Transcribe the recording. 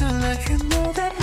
to let you know that